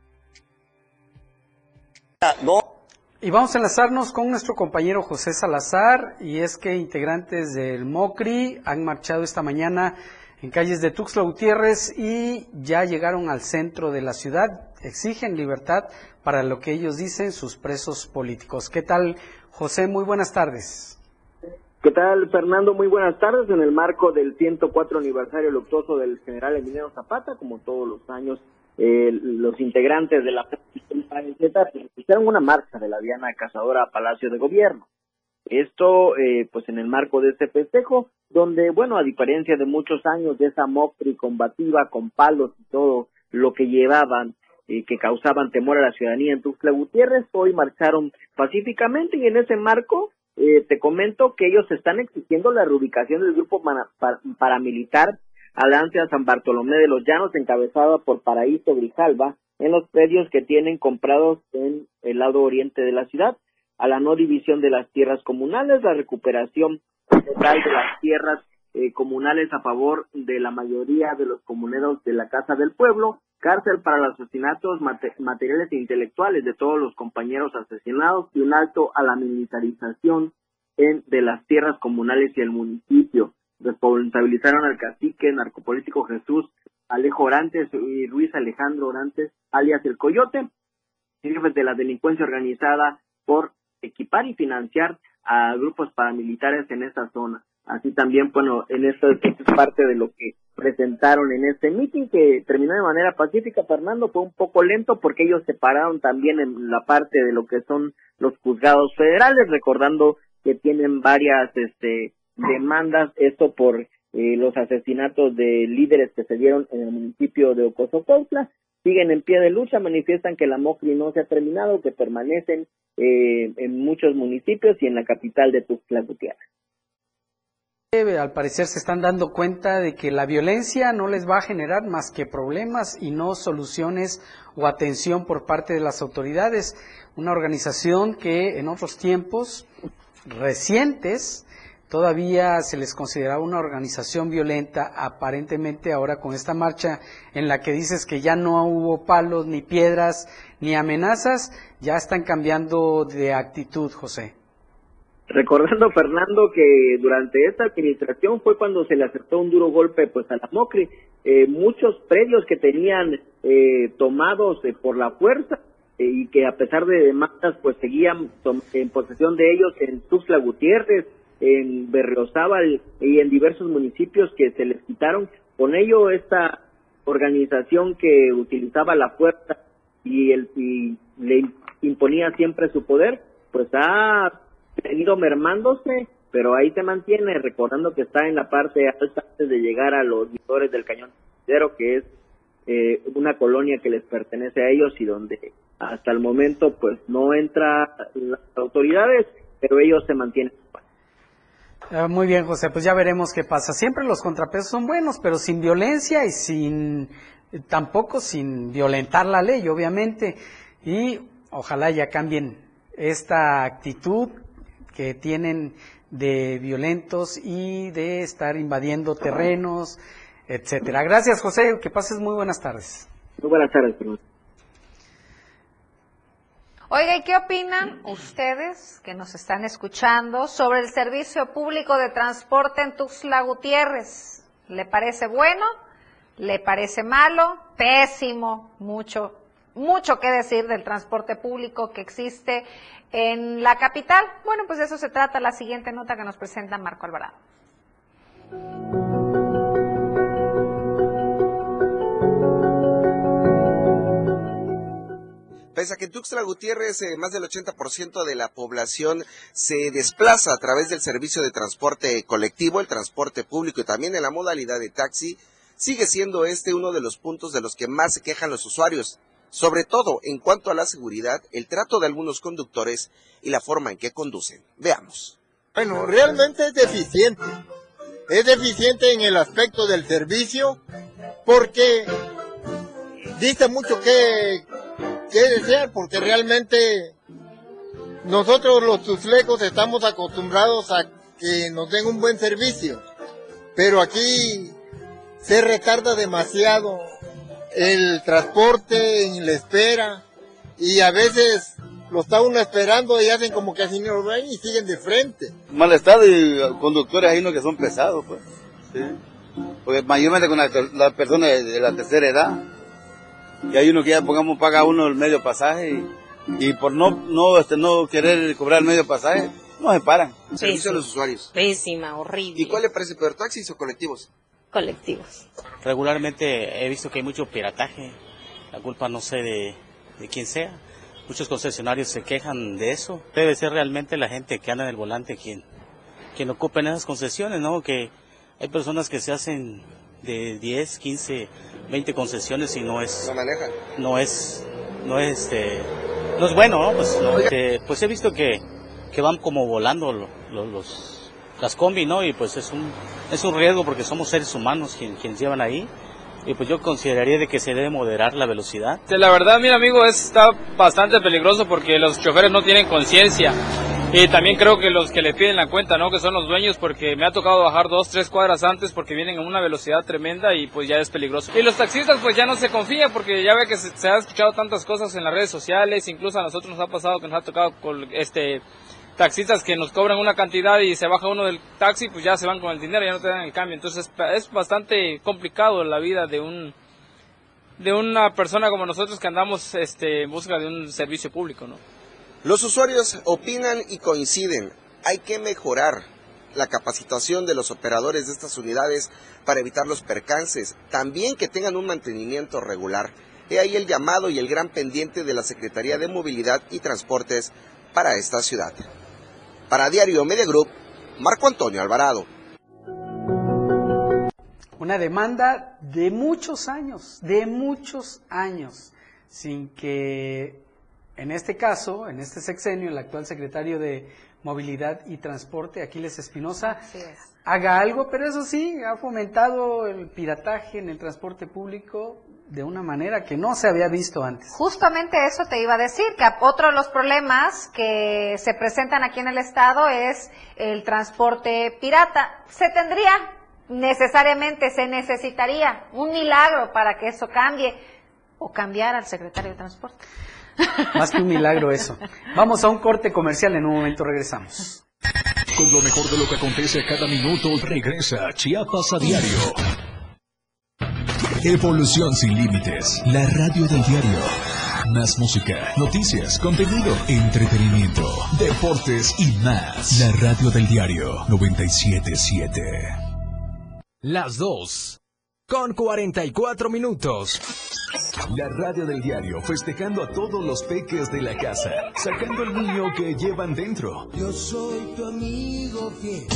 Y vamos a enlazarnos con nuestro compañero José Salazar, y es que integrantes del MOCRI han marchado esta mañana en calles de Tuxtla Gutiérrez y ya llegaron al centro de la ciudad. Exigen libertad para lo que ellos dicen sus presos políticos. ¿Qué tal, José? Muy buenas tardes. ¿Qué tal, Fernando? Muy buenas tardes. En el marco del 104 aniversario luctuoso del general Emiliano Zapata, como todos los años, eh, los integrantes de la hicieron una marcha de la Diana Cazadora a Palacio de Gobierno. Esto, eh, pues en el marco de este festejo, donde, bueno, a diferencia de muchos años de esa mocri combativa con palos y todo lo que llevaban, eh, que causaban temor a la ciudadanía en Tuxtla Gutiérrez, hoy marcharon pacíficamente y en ese marco eh, te comento que ellos están exigiendo la reubicación del grupo paramilitar Alancia San Bartolomé de los Llanos, encabezada por Paraíso Grijalva, en los predios que tienen comprados en el lado oriente de la ciudad a la no división de las tierras comunales, la recuperación total de las tierras eh, comunales a favor de la mayoría de los comuneros de la Casa del Pueblo, cárcel para los asesinatos materiales e intelectuales de todos los compañeros asesinados y un alto a la militarización en, de las tierras comunales y el municipio. Responsabilizaron al cacique narcopolítico Jesús Alejo Orantes y Luis Alejandro Orantes, alias el Coyote, jefes de la delincuencia organizada por equipar y financiar a grupos paramilitares en esta zona. Así también, bueno, en esto, es parte de lo que presentaron en este meeting que terminó de manera pacífica, Fernando, fue un poco lento porque ellos se pararon también en la parte de lo que son los juzgados federales, recordando que tienen varias este, demandas, esto por eh, los asesinatos de líderes que se dieron en el municipio de Ocosocautla siguen en pie de lucha, manifiestan que la MOCRI no se ha terminado, que permanecen eh, en muchos municipios y en la capital de Tuxtla Gutiérrez. Al parecer se están dando cuenta de que la violencia no les va a generar más que problemas y no soluciones o atención por parte de las autoridades. Una organización que en otros tiempos recientes todavía se les consideraba una organización violenta, aparentemente ahora con esta marcha en la que dices que ya no hubo palos, ni piedras, ni amenazas, ya están cambiando de actitud, José. Recordando, Fernando, que durante esta administración fue cuando se le acertó un duro golpe pues a la MOCRE. Eh, muchos predios que tenían eh, tomados eh, por la fuerza y que a pesar de demandas pues seguían en posesión de ellos en Tuxtla Gutiérrez, en Berriozábal y en diversos municipios que se les quitaron. Con ello esta organización que utilizaba la fuerza y, el, y le imponía siempre su poder, pues ha venido mermándose, pero ahí se mantiene, recordando que está en la parte alta antes de llegar a los visores del cañón que es eh, una colonia que les pertenece a ellos y donde hasta el momento pues no entra las autoridades, pero ellos se mantienen. Ah, muy bien, José, pues ya veremos qué pasa. Siempre los contrapesos son buenos, pero sin violencia y sin tampoco sin violentar la ley, obviamente. Y ojalá ya cambien esta actitud que tienen de violentos y de estar invadiendo terrenos, etcétera. Gracias, José. Que pases muy buenas tardes. Muy buenas tardes, Oiga, ¿y qué opinan ustedes que nos están escuchando sobre el servicio público de transporte en Tuxtla Gutiérrez? ¿Le parece bueno? ¿Le parece malo? Pésimo, mucho, mucho que decir del transporte público que existe en la capital. Bueno, pues de eso se trata la siguiente nota que nos presenta Marco Alvarado. Pese a que en Tuxtla Gutiérrez eh, más del 80% de la población se desplaza a través del servicio de transporte colectivo, el transporte público y también en la modalidad de taxi, sigue siendo este uno de los puntos de los que más se quejan los usuarios, sobre todo en cuanto a la seguridad, el trato de algunos conductores y la forma en que conducen. Veamos. Bueno, realmente es deficiente. Es deficiente en el aspecto del servicio porque dice mucho que qué desear, porque realmente nosotros los tuslecos estamos acostumbrados a que nos den un buen servicio, pero aquí se retarda demasiado el transporte en la espera y a veces lo está uno esperando y hacen como que así no lo ven y siguen de frente. Malestar y conductores ahí no que son pesados, pues. ¿sí? Porque mayormente con las personas de la tercera edad, y hay uno que ya pongamos paga uno el medio pasaje y, por no no este no querer cobrar el medio pasaje no se paran. Servicio a los usuarios. Pésima, horrible. ¿Y cuál le parece peor, taxis o colectivos? Colectivos. Regularmente he visto que hay mucho pirataje. La culpa no sé de, de quién sea. Muchos concesionarios se quejan de eso. Debe ser realmente la gente que anda en el volante quien, quien ocupa en esas concesiones, ¿no? Que hay personas que se hacen de 10, 15, 20 concesiones y no es... No manejan. No es, no es, este, no es bueno, ¿no? Pues, este, pues he visto que, que van como volando los, las combi, ¿no? Y pues es un, es un riesgo porque somos seres humanos quienes, quienes llevan ahí. Y pues yo consideraría de que se debe moderar la velocidad. La verdad, mi amigo, está bastante peligroso porque los choferes no tienen conciencia. Y también creo que los que le piden la cuenta, ¿no? Que son los dueños, porque me ha tocado bajar dos, tres cuadras antes porque vienen a una velocidad tremenda y pues ya es peligroso. Y los taxistas pues ya no se confían porque ya ve que se, se ha escuchado tantas cosas en las redes sociales, incluso a nosotros nos ha pasado que nos ha tocado con este taxistas que nos cobran una cantidad y se baja uno del taxi, pues ya se van con el dinero, ya no te dan el cambio. Entonces es bastante complicado la vida de un de una persona como nosotros que andamos este, en busca de un servicio público, ¿no? Los usuarios opinan y coinciden. Hay que mejorar la capacitación de los operadores de estas unidades para evitar los percances. También que tengan un mantenimiento regular. He ahí el llamado y el gran pendiente de la Secretaría de Movilidad y Transportes para esta ciudad. Para Diario Media Group, Marco Antonio Alvarado. Una demanda de muchos años, de muchos años, sin que en este caso, en este sexenio, el actual secretario de Movilidad y Transporte, Aquiles Espinosa, haga algo, pero eso sí, ha fomentado el pirataje en el transporte público de una manera que no se había visto antes. Justamente eso te iba a decir, que otro de los problemas que se presentan aquí en el estado es el transporte pirata. Se tendría, necesariamente, se necesitaría un milagro para que eso cambie o cambiar al secretario de Transporte. Más que un milagro eso. Vamos a un corte comercial, en un momento regresamos. Con lo mejor de lo que acontece cada minuto, regresa Chiapas a diario. Evolución sin límites. La radio del diario. Más música, noticias, contenido, entretenimiento, deportes y más. La radio del diario 977. Las dos. Con 44 minutos. La radio del diario festejando a todos los peques de la casa, sacando el niño que llevan dentro. Yo soy tu amigo fiel.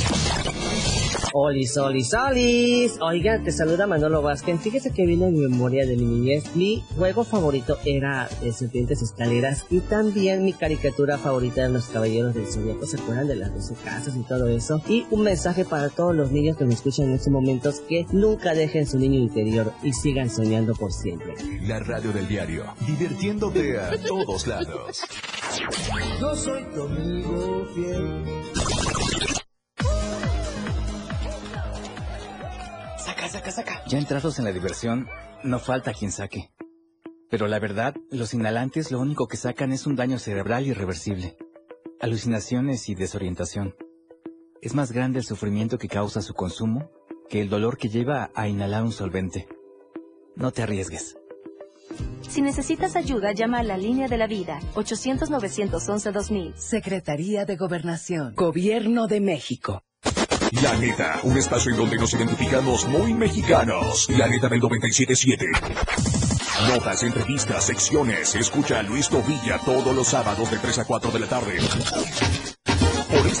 Olis, olis, olis. Oiga, te saluda Manolo Vázquez. Fíjese que viene en mi memoria de mi niñez. Mi juego favorito era de Serpientes Escaleras y también mi caricatura favorita de los Caballeros del Zodíaco. ¿Se acuerdan de las 12 casas y todo eso? Y un mensaje para todos los niños que me escuchan en estos momentos que nunca dejen su niño interior y sigan soñando por siempre. La radio del diario, divirtiéndote a todos lados. Yo soy tu amigo fiel. Saca, saca, saca. Ya entrados en la diversión, no falta quien saque. Pero la verdad, los inhalantes lo único que sacan es un daño cerebral irreversible, alucinaciones y desorientación. Es más grande el sufrimiento que causa su consumo que el dolor que lleva a inhalar un solvente. No te arriesgues. Si necesitas ayuda, llama a la línea de la vida, 800-911-2000. Secretaría de Gobernación, Gobierno de México. La neta, un espacio en donde nos identificamos muy mexicanos. La neta del 977. Notas, entrevistas, secciones. Escucha a Luis Tobilla todos los sábados de 3 a 4 de la tarde.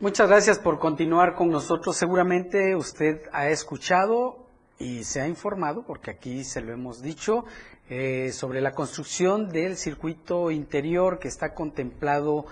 Muchas gracias por continuar con nosotros. Seguramente usted ha escuchado y se ha informado, porque aquí se lo hemos dicho, eh, sobre la construcción del circuito interior que está contemplado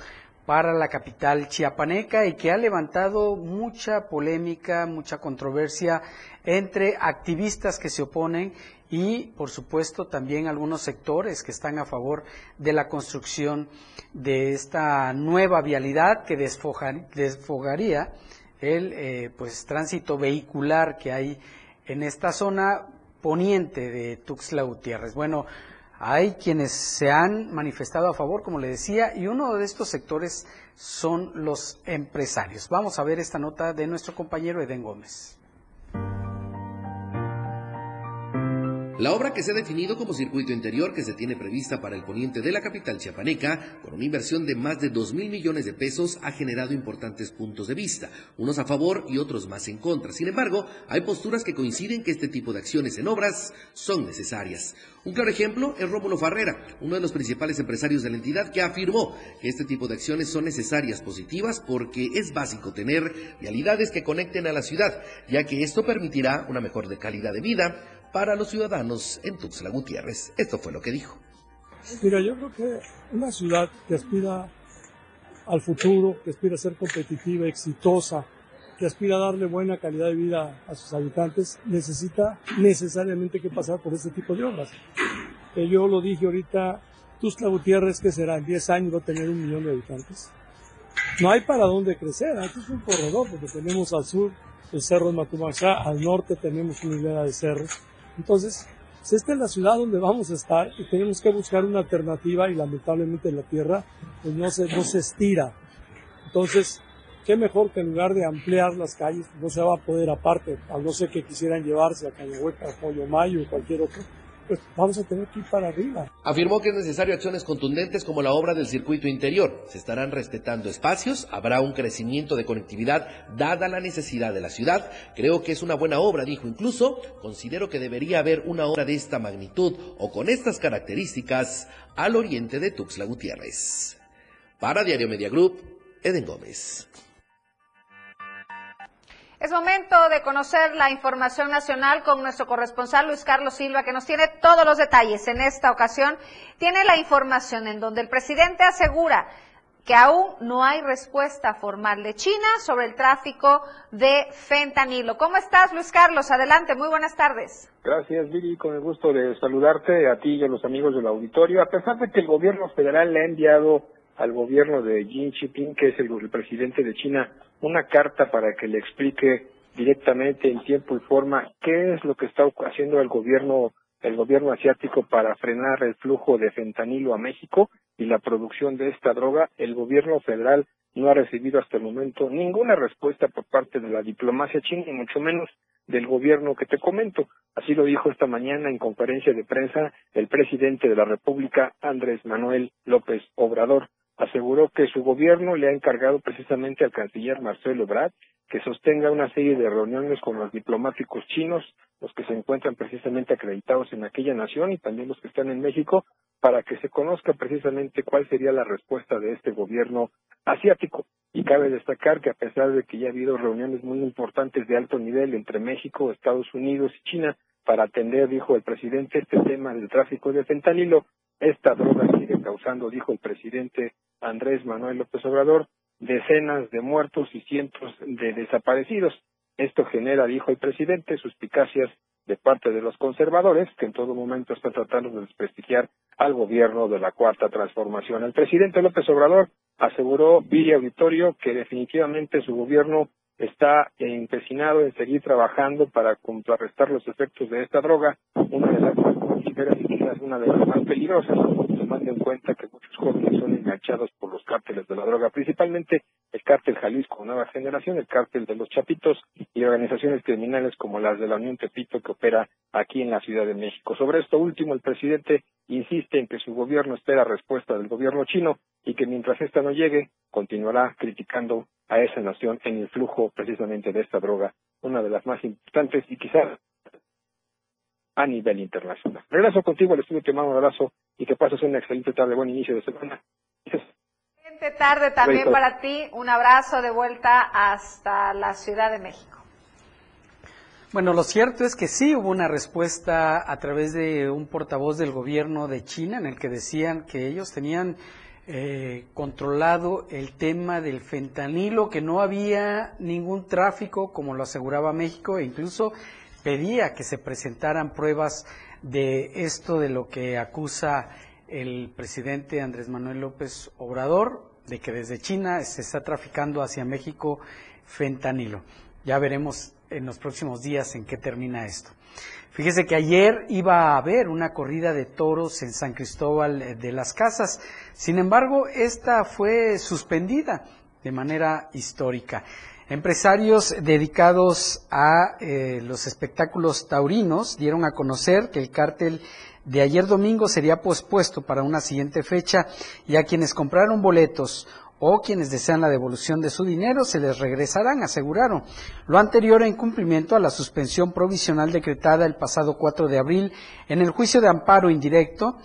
para la capital chiapaneca y que ha levantado mucha polémica, mucha controversia entre activistas que se oponen y, por supuesto, también algunos sectores que están a favor de la construcción de esta nueva vialidad que desfojar- desfogaría el eh, pues tránsito vehicular que hay en esta zona poniente de Tuxtla Gutiérrez. Bueno, hay quienes se han manifestado a favor, como le decía, y uno de estos sectores son los empresarios. Vamos a ver esta nota de nuestro compañero Eden Gómez. La obra que se ha definido como circuito interior que se tiene prevista para el poniente de la capital chiapaneca, con una inversión de más de 2 mil millones de pesos, ha generado importantes puntos de vista, unos a favor y otros más en contra. Sin embargo, hay posturas que coinciden que este tipo de acciones en obras son necesarias. Un claro ejemplo es Rómulo Farrera, uno de los principales empresarios de la entidad, que afirmó que este tipo de acciones son necesarias, positivas, porque es básico tener vialidades que conecten a la ciudad, ya que esto permitirá una mejor calidad de vida, para los ciudadanos en Tuxtla Gutiérrez. Esto fue lo que dijo. Mira, yo creo que una ciudad que aspira al futuro, que aspira a ser competitiva, exitosa, que aspira a darle buena calidad de vida a sus habitantes, necesita necesariamente que pasar por este tipo de obras. Eh, yo lo dije ahorita, Tuxtla Gutiérrez, que será en 10 años va a tener un millón de habitantes. No hay para dónde crecer, aquí es un corredor, porque tenemos al sur el cerro de Matumaxá, al norte tenemos una hilera de cerros. Entonces, si esta es la ciudad donde vamos a estar y tenemos que buscar una alternativa y lamentablemente la tierra pues no se, no se estira. Entonces, qué mejor que en lugar de ampliar las calles, no se va a poder aparte, a no ser que quisieran llevarse a Cañahueca, Pollo Mayo o cualquier otro, pues vamos a tener que ir para arriba. Afirmó que es necesario acciones contundentes como la obra del circuito interior. Se estarán respetando espacios, habrá un crecimiento de conectividad dada la necesidad de la ciudad. Creo que es una buena obra, dijo incluso. Considero que debería haber una obra de esta magnitud o con estas características al oriente de Tuxtla Gutiérrez. Para Diario Media Group, Eden Gómez. Es momento de conocer la información nacional con nuestro corresponsal Luis Carlos Silva, que nos tiene todos los detalles. En esta ocasión tiene la información en donde el presidente asegura que aún no hay respuesta formal de China sobre el tráfico de fentanilo. ¿Cómo estás, Luis Carlos? Adelante, muy buenas tardes. Gracias, Viri, con el gusto de saludarte a ti y a los amigos del auditorio. A pesar de que el gobierno federal le ha enviado al gobierno de Xi Jinping, que es el, el presidente de China, una carta para que le explique directamente en tiempo y forma qué es lo que está haciendo el gobierno el gobierno asiático para frenar el flujo de fentanilo a México y la producción de esta droga, el gobierno federal no ha recibido hasta el momento ninguna respuesta por parte de la diplomacia china y mucho menos del gobierno que te comento. Así lo dijo esta mañana en conferencia de prensa el presidente de la República, Andrés Manuel López Obrador aseguró que su gobierno le ha encargado precisamente al canciller Marcelo Ebrard que sostenga una serie de reuniones con los diplomáticos chinos, los que se encuentran precisamente acreditados en aquella nación y también los que están en México, para que se conozca precisamente cuál sería la respuesta de este gobierno asiático. Y cabe destacar que a pesar de que ya ha habido reuniones muy importantes de alto nivel entre México, Estados Unidos y China para atender, dijo el presidente, este tema del tráfico de fentanilo, esta droga sigue causando, dijo el presidente Andrés Manuel López Obrador, decenas de muertos y cientos de desaparecidos. Esto genera, dijo el presidente, suspicacias de parte de los conservadores, que en todo momento están tratando de desprestigiar al gobierno de la Cuarta Transformación. El presidente López Obrador aseguró vía auditorio que definitivamente su gobierno está empecinado en seguir trabajando para contrarrestar los efectos de esta droga, una de las y quizás una de las más peligrosas, tomando en cuenta que muchos jóvenes son enganchados por los cárteles de la droga, principalmente el cártel Jalisco Nueva Generación, el cártel de los Chapitos y organizaciones criminales como las de la Unión Tepito que opera aquí en la Ciudad de México. Sobre esto último, el presidente insiste en que su gobierno espera respuesta del gobierno chino y que mientras esta no llegue, continuará criticando a esa nación en el flujo precisamente de esta droga, una de las más importantes y quizás a nivel internacional. Regreso contigo al estudio, te mando un abrazo y que pases una excelente tarde, buen inicio de semana. Excelente tarde también para ti, un abrazo de vuelta hasta la Ciudad de México. Bueno, lo cierto es que sí hubo una respuesta a través de un portavoz del gobierno de China en el que decían que ellos tenían eh, controlado el tema del fentanilo, que no había ningún tráfico como lo aseguraba México e incluso pedía que se presentaran pruebas de esto de lo que acusa el presidente Andrés Manuel López Obrador, de que desde China se está traficando hacia México fentanilo. Ya veremos en los próximos días en qué termina esto. Fíjese que ayer iba a haber una corrida de toros en San Cristóbal de las Casas. Sin embargo, esta fue suspendida de manera histórica. Empresarios dedicados a eh, los espectáculos taurinos dieron a conocer que el cártel de ayer domingo sería pospuesto para una siguiente fecha y a quienes compraron boletos o quienes desean la devolución de su dinero se les regresarán, aseguraron. Lo anterior en cumplimiento a la suspensión provisional decretada el pasado 4 de abril en el juicio de amparo indirecto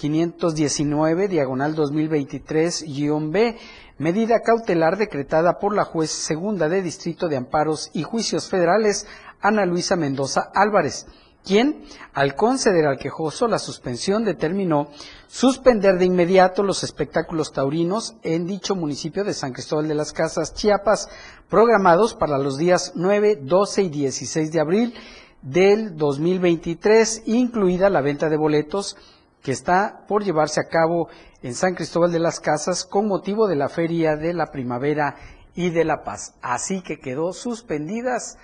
519 diagonal 2023-B medida cautelar decretada por la juez segunda de Distrito de Amparos y Juicios Federales, Ana Luisa Mendoza Álvarez. quien, al conceder al quejoso la suspensión, determinó suspender de inmediato los espectáculos taurinos en dicho municipio de San Cristóbal de las Casas, Chiapas, programados para los días 9, 12 y 16 de abril del 2023, incluida la venta de boletos que está por llevarse a cabo en San Cristóbal de las Casas con motivo de la Feria de la Primavera y de la Paz. Así que quedó suspendidas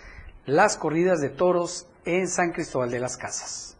las corridas de toros en San Cristóbal de las Casas.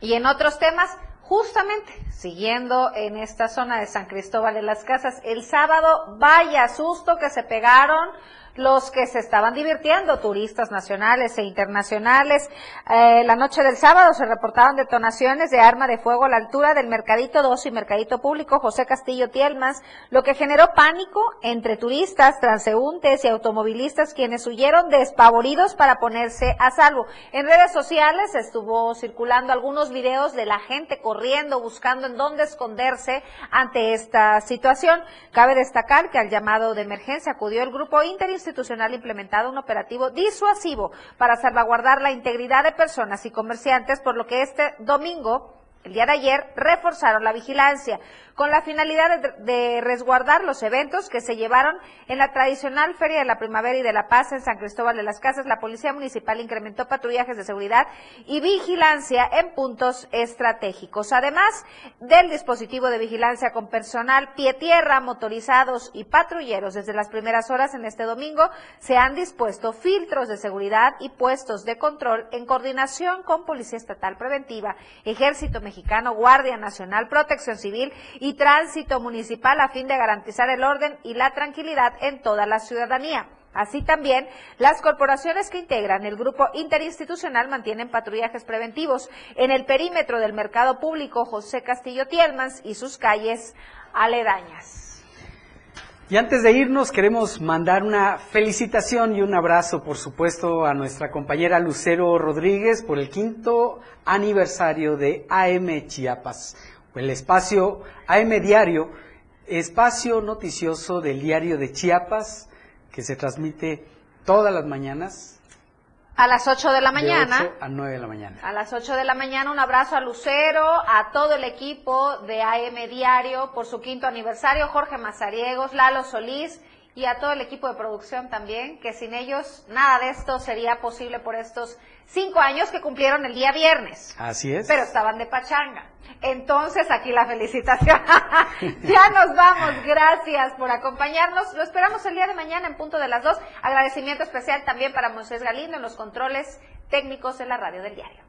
Y en otros temas, justamente siguiendo en esta zona de San Cristóbal de las Casas, el sábado, vaya susto que se pegaron los que se estaban divirtiendo, turistas nacionales e internacionales. Eh, la noche del sábado se reportaron detonaciones de arma de fuego a la altura del Mercadito 2 y Mercadito Público José Castillo Tielmas, lo que generó pánico entre turistas, transeúntes y automovilistas quienes huyeron despavoridos para ponerse a salvo. En redes sociales estuvo circulando algunos videos de la gente corriendo, buscando en dónde esconderse ante esta situación. Cabe destacar que al llamado de emergencia acudió el grupo interinstitucional institucional implementado un operativo disuasivo para salvaguardar la integridad de personas y comerciantes, por lo que este domingo el día de ayer reforzaron la vigilancia con la finalidad de, resguardar los eventos que se llevaron en la tradicional Feria de la Primavera y de la Paz en San Cristóbal de las Casas. La Policía Municipal incrementó patrullajes de seguridad y vigilancia en puntos estratégicos. Además del dispositivo de vigilancia con personal pie tierra, motorizados y patrulleros desde las primeras horas en este domingo, se han dispuesto filtros de seguridad y puestos de control en coordinación con Policía Estatal Preventiva, Ejército Mexicano, Guardia Nacional, Protección Civil y tránsito municipal a fin de garantizar el orden y la tranquilidad en toda la ciudadanía. Así también, las corporaciones que integran el grupo interinstitucional mantienen patrullajes preventivos en el perímetro del mercado público José Castillo Tielmans y sus calles aledañas. Y antes de irnos, queremos mandar una felicitación y un abrazo, por supuesto, a nuestra compañera Lucero Rodríguez por el quinto aniversario de AM Chiapas el espacio AM Diario, espacio noticioso del diario de Chiapas, que se transmite todas las mañanas. A las 8 de la mañana. De 8 a 9 de la mañana. A las 8 de la mañana, un abrazo a Lucero, a todo el equipo de AM Diario por su quinto aniversario, Jorge Mazariegos, Lalo Solís y a todo el equipo de producción también, que sin ellos nada de esto sería posible por estos cinco años que cumplieron el día viernes. Así es. Pero estaban de pachanga. Entonces, aquí la felicitación. ya nos vamos. Gracias por acompañarnos. Lo esperamos el día de mañana en punto de las dos. Agradecimiento especial también para Moisés Galindo en los controles técnicos de la radio del diario.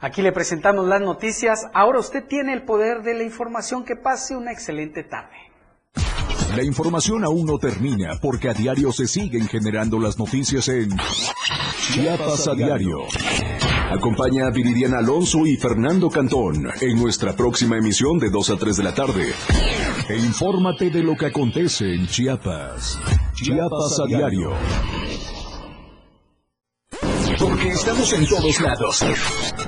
Aquí le presentamos las noticias. Ahora usted tiene el poder de la información. Que pase una excelente tarde. La información aún no termina porque a diario se siguen generando las noticias en Chiapas a diario. Acompaña a Viridiana Alonso y Fernando Cantón en nuestra próxima emisión de 2 a 3 de la tarde. E infórmate de lo que acontece en Chiapas. Chiapas a diario. Porque estamos en todos lados.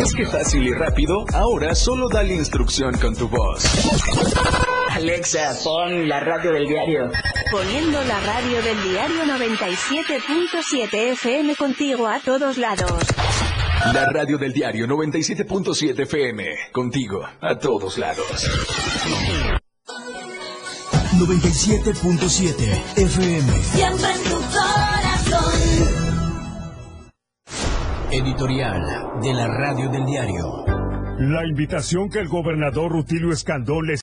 ¿Es que fácil y rápido? Ahora solo dale instrucción con tu voz. Alexa, pon la radio del diario. Poniendo la radio del diario 97.7 FM contigo a todos lados. La radio del diario 97.7 FM, contigo a todos lados. 97.7 FM. Siempre Editorial de la radio del diario. La invitación que el gobernador Rutilio Escandón les